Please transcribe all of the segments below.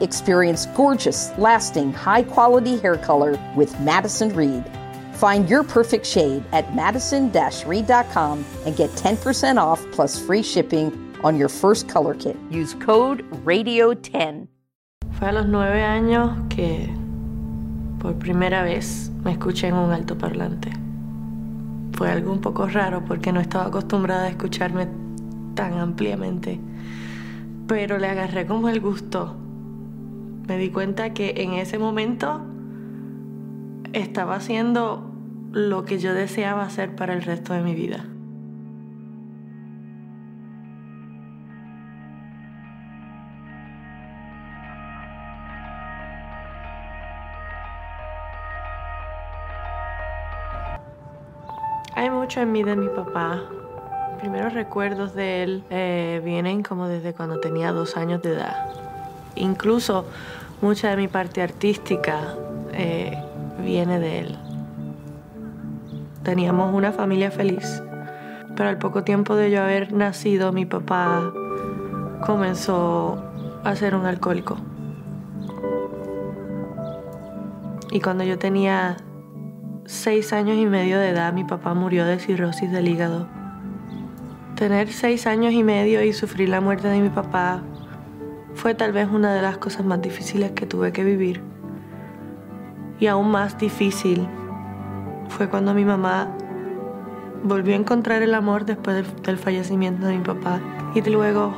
Experience gorgeous, lasting, high quality hair color with Madison Reed. Find your perfect shade at madison reed.com and get 10% off plus free shipping on your first color kit. Use code RADIO10. Fue a los nueve años que por primera vez me escuché en un altoparlante. Fue algo un poco raro porque no estaba acostumbrada a escucharme tan ampliamente, pero le agarré como el gusto me di cuenta que en ese momento estaba haciendo lo que yo deseaba hacer para el resto de mi vida. Hay mucho en mí de mi papá. primeros recuerdos de él eh, vienen como desde cuando tenía dos años de edad. Incluso mucha de mi parte artística eh, viene de él. Teníamos una familia feliz, pero al poco tiempo de yo haber nacido, mi papá comenzó a ser un alcohólico. Y cuando yo tenía seis años y medio de edad, mi papá murió de cirrosis del hígado. Tener seis años y medio y sufrir la muerte de mi papá fue tal vez una de las cosas más difíciles que tuve que vivir. Y aún más difícil fue cuando mi mamá volvió a encontrar el amor después del, fallecimiento de mi papá. Y luego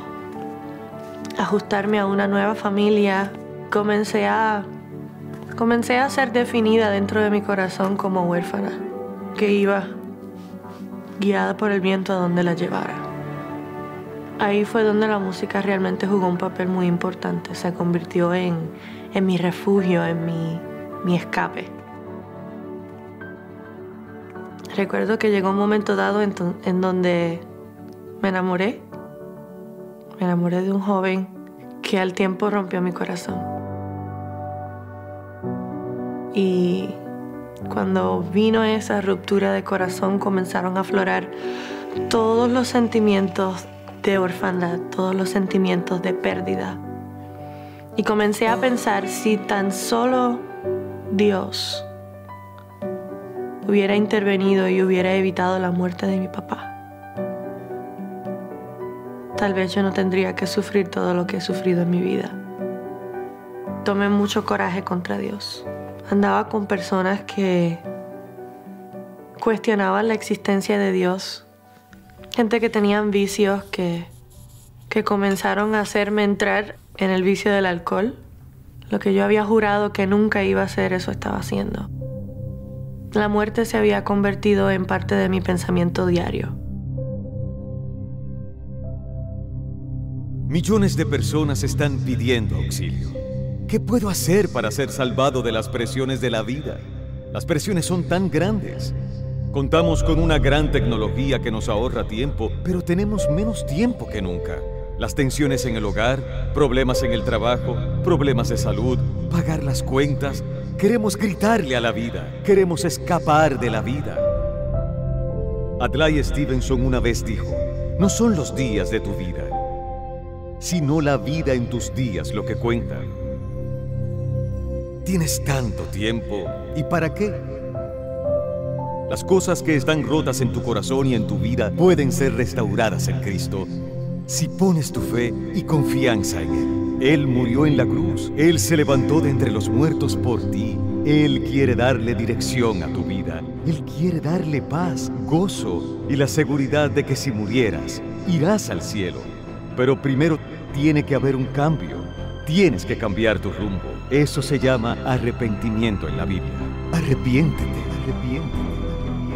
ajustarme a una nueva familia, comencé a, comencé a ser definida dentro de mi corazón como huérfana, que iba guiada por el viento a donde la llevara. Ahí fue donde la música realmente jugó un papel muy importante, se convirtió en, mi refugio, en mi, escape. Recuerdo que llegó un momento dado en, en donde me enamoré, me enamoré de un joven que al tiempo rompió mi corazón. Y cuando vino esa ruptura de corazón comenzaron a aflorar todos los sentimientos de orfandad, todos los sentimientos de pérdida. Y comencé a pensar si tan solo Dios hubiera intervenido y hubiera evitado la muerte de mi papá. Tal vez yo no tendría que sufrir todo lo que he sufrido en mi vida. Tomé mucho coraje contra Dios. Andaba con personas que cuestionaban la existencia de Dios gente que tenían vicios que, que comenzaron a hacerme entrar en el vicio del alcohol. Lo que yo había jurado que nunca iba a hacer, eso estaba haciendo. La muerte se había convertido en parte de mi pensamiento diario. Millones de personas están pidiendo auxilio. ¿Qué puedo hacer para ser salvado de las presiones de la vida? Las presiones son tan grandes. Contamos con una gran tecnología que nos ahorra tiempo, pero tenemos menos tiempo que nunca. Las tensiones en el hogar, problemas en el trabajo, problemas de salud, pagar las cuentas. Queremos gritarle a la vida, queremos escapar de la vida. Adlai Stevenson una vez dijo, no son los días de tu vida, sino la vida en tus días lo que cuenta. Tienes tanto tiempo, ¿y para qué? Las cosas que están rotas en tu corazón y en tu vida pueden ser restauradas en Cristo si pones tu fe y confianza en Él. Él murió en la cruz, Él se levantó de entre los muertos por ti. Él quiere darle dirección a tu vida. Él quiere darle paz, gozo y la seguridad de que si murieras, irás al cielo. Pero primero tiene que haber un cambio. Tienes que cambiar tu rumbo. Eso se llama arrepentimiento en la Biblia. Arrepiéntete, arrepiéntete.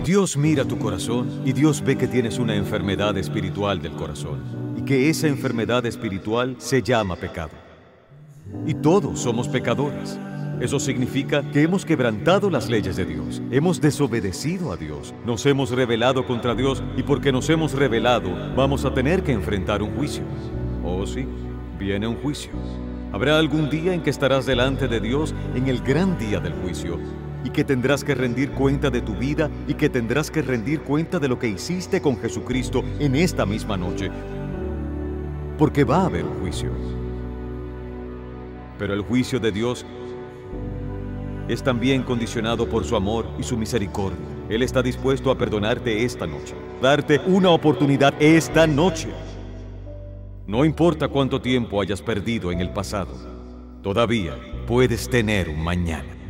Dios mira tu corazón y Dios ve que tienes una enfermedad espiritual del corazón y que esa enfermedad espiritual se llama pecado. y todos somos pecadores. Eso significa que hemos quebrantado las leyes de Dios, hemos desobedecido a Dios, nos hemos rebelado contra Dios y porque nos hemos rebelado vamos a tener que enfrentar un juicio. Oh sí, viene un juicio. Habrá algún día en que estarás delante de Dios en el gran día del juicio y que tendrás que rendir cuenta de tu vida y que tendrás que rendir cuenta de lo que hiciste con Jesucristo en esta misma noche. Porque va a haber un juicio. Pero el juicio de Dios es también condicionado por su amor y su misericordia. Él está dispuesto a perdonarte esta noche, darte una oportunidad esta noche. No importa cuánto tiempo hayas perdido en el pasado, todavía puedes tener un mañana.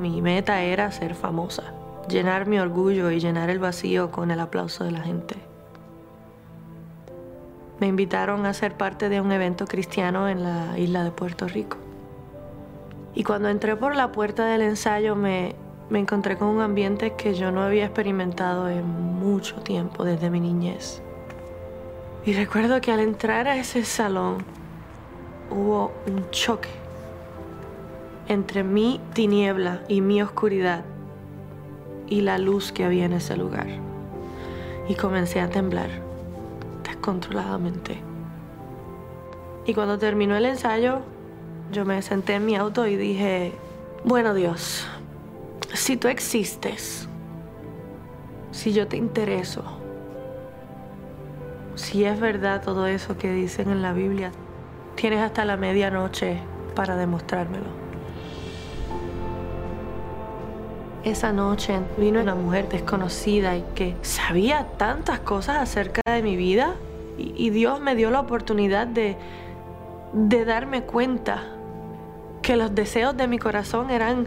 Mi meta era ser famosa, llenar mi orgullo y llenar el vacío con el aplauso de la gente. Me invitaron a ser parte de un evento cristiano en la isla de Puerto Rico. Y cuando entré por la puerta del ensayo me, me encontré con un ambiente que yo no había experimentado en mucho tiempo desde mi niñez. Y recuerdo que al entrar a ese salón hubo un choque entre mi tiniebla y mi oscuridad y la luz que había en ese lugar. Y comencé a temblar descontroladamente. Y cuando terminó el ensayo, yo me senté en mi auto y dije, bueno Dios, si tú existes, si yo te intereso, si es verdad todo eso que dicen en la Biblia, tienes hasta la medianoche para demostrármelo. Esa noche vino una mujer desconocida y que sabía tantas cosas acerca de mi vida y, Dios me dio la oportunidad de, de darme cuenta que los deseos de mi corazón eran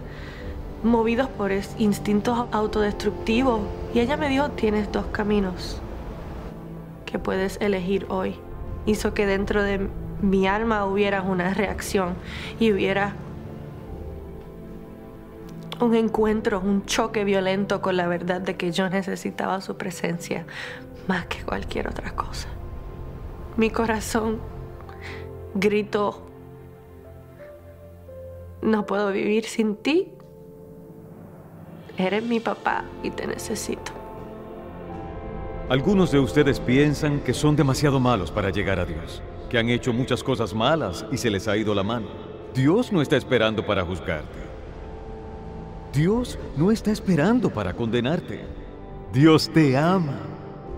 movidos por instintos autodestructivos. Y ella me dijo, tienes dos caminos que puedes elegir hoy. Hizo que dentro de mi alma hubiera una reacción y hubiera un encuentro, un choque violento con la verdad de que yo necesitaba su presencia más que cualquier otra cosa. Mi corazón gritó, no puedo vivir sin ti. Eres mi papá y te necesito. Algunos de ustedes piensan que son demasiado malos para llegar a Dios, que han hecho muchas cosas malas y se les ha ido la mano. Dios no está esperando para juzgarte. Dios no está esperando para condenarte. Dios te ama.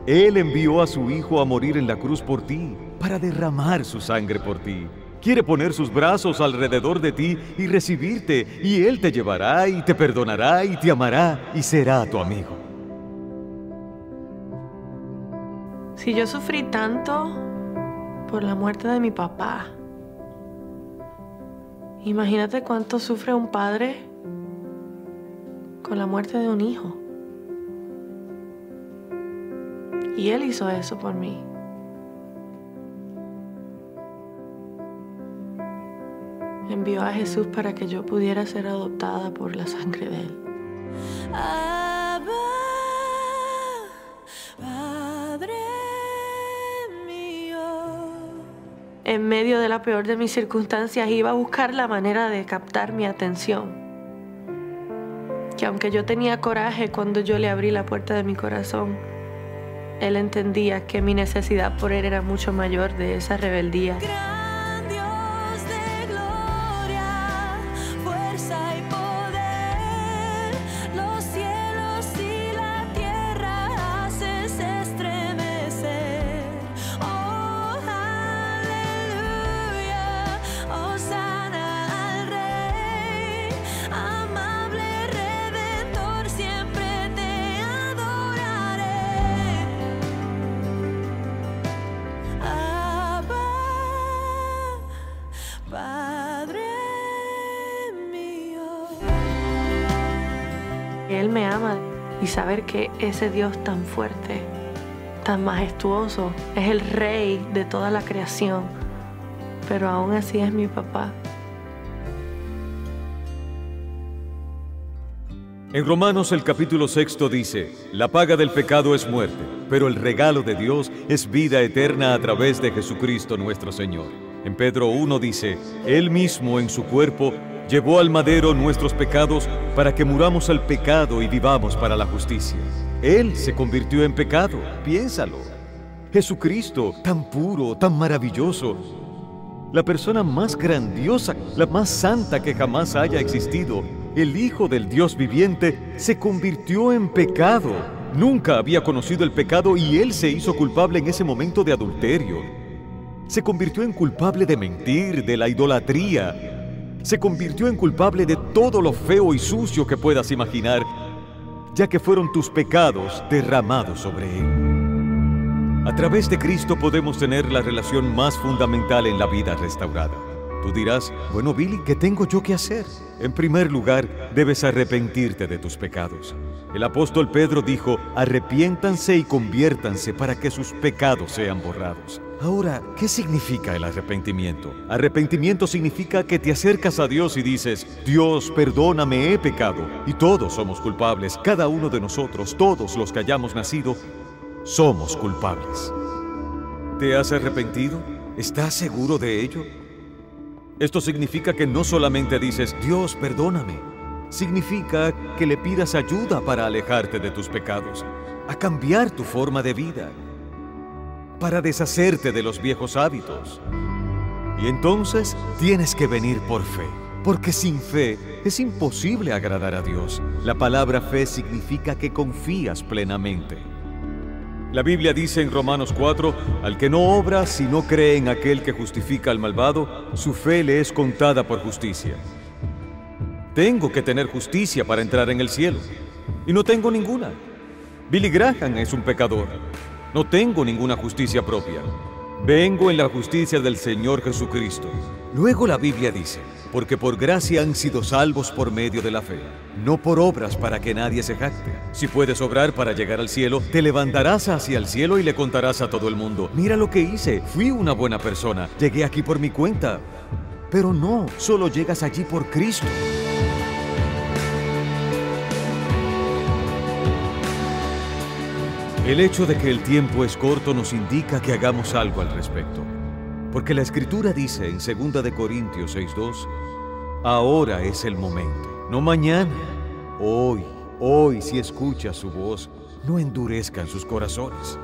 Él envió a su Hijo a morir en la cruz por ti, para derramar su sangre por ti. Quiere poner sus brazos alrededor de ti y recibirte, y Él te llevará y te perdonará y te amará y será tu amigo. Si yo sufrí tanto por la muerte de mi papá, imagínate cuánto sufre un padre con la muerte de un hijo. Y Él hizo eso por mí. Envió a Jesús para que yo pudiera ser adoptada por la sangre de Él. En medio de la peor de mis circunstancias iba a buscar la manera de captar mi atención que aunque yo tenía coraje cuando yo le abrí la puerta de mi corazón, él entendía que mi necesidad por él era mucho mayor de esa rebeldía. Él me ama y saber que ese Dios tan fuerte, tan majestuoso, es el rey de toda la creación, pero aún así es mi papá. En Romanos el capítulo sexto dice, la paga del pecado es muerte, pero el regalo de Dios es vida eterna a través de Jesucristo nuestro Señor. En Pedro 1 dice, Él mismo en su cuerpo llevó al madero nuestros pecados para que muramos al pecado y vivamos para la justicia. Él se convirtió en pecado, piénsalo. Jesucristo, tan puro, tan maravilloso, la persona más grandiosa, la más santa que jamás haya existido, el Hijo del Dios viviente, se convirtió en pecado. Nunca había conocido el pecado y él se hizo culpable en ese momento de adulterio. Se convirtió en culpable de mentir, de la idolatría. Se convirtió en culpable de todo lo feo y sucio que puedas imaginar, ya que fueron tus pecados derramados sobre él. A través de Cristo podemos tener la relación más fundamental en la vida restaurada. Tú dirás, bueno Billy, ¿qué tengo yo que hacer? En primer lugar, debes arrepentirte de tus pecados. El apóstol Pedro dijo, arrepiéntanse y conviértanse para que sus pecados sean borrados. Ahora, ¿qué significa el arrepentimiento? Arrepentimiento significa que te acercas a Dios y dices, Dios, perdóname, he pecado. Y todos somos culpables, cada uno de nosotros, todos los que hayamos nacido, somos culpables. ¿Te has arrepentido? ¿Estás seguro de ello? Esto significa que no solamente dices, Dios, perdóname. Significa que le pidas ayuda para alejarte de tus pecados, a cambiar tu forma de vida, para deshacerte de los viejos hábitos. Y entonces tienes que venir por fe, porque sin fe es imposible agradar a Dios. La palabra fe significa que confías plenamente. La Biblia dice en Romanos 4, al que no obra si no cree en aquel que justifica al malvado, su fe le es contada por justicia. Tengo que tener justicia para entrar en el cielo, y no tengo ninguna. Billy Graham es un pecador. No tengo ninguna justicia propia. Vengo en la justicia del Señor Jesucristo. Luego la Biblia dice, porque por gracia han sido salvos por medio de la fe, no por obras para que nadie se jacte. Si puedes obrar para llegar al cielo, te levantarás hacia el cielo y le contarás a todo el mundo, mira lo que hice, fui una buena persona, llegué aquí por mi cuenta. Pero no, solo llegas allí por Cristo. El hecho de que el tiempo es corto nos indica que hagamos algo al respecto. Porque la escritura dice en 2 de Corintios 6:2, ahora es el momento, no mañana, hoy, hoy si escuchas su voz, no endurezcan sus corazones.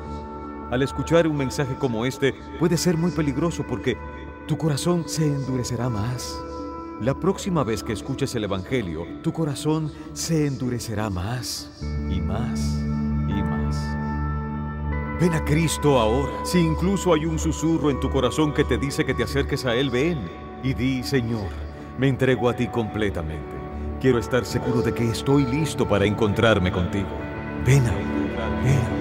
Al escuchar un mensaje como este puede ser muy peligroso porque tu corazón se endurecerá más. La próxima vez que escuches el Evangelio, tu corazón se endurecerá más y más. Ven a Cristo ahora. Si incluso hay un susurro en tu corazón que te dice que te acerques a Él, ven y di, Señor, me entrego a ti completamente. Quiero estar seguro de que estoy listo para encontrarme contigo. Ven ven.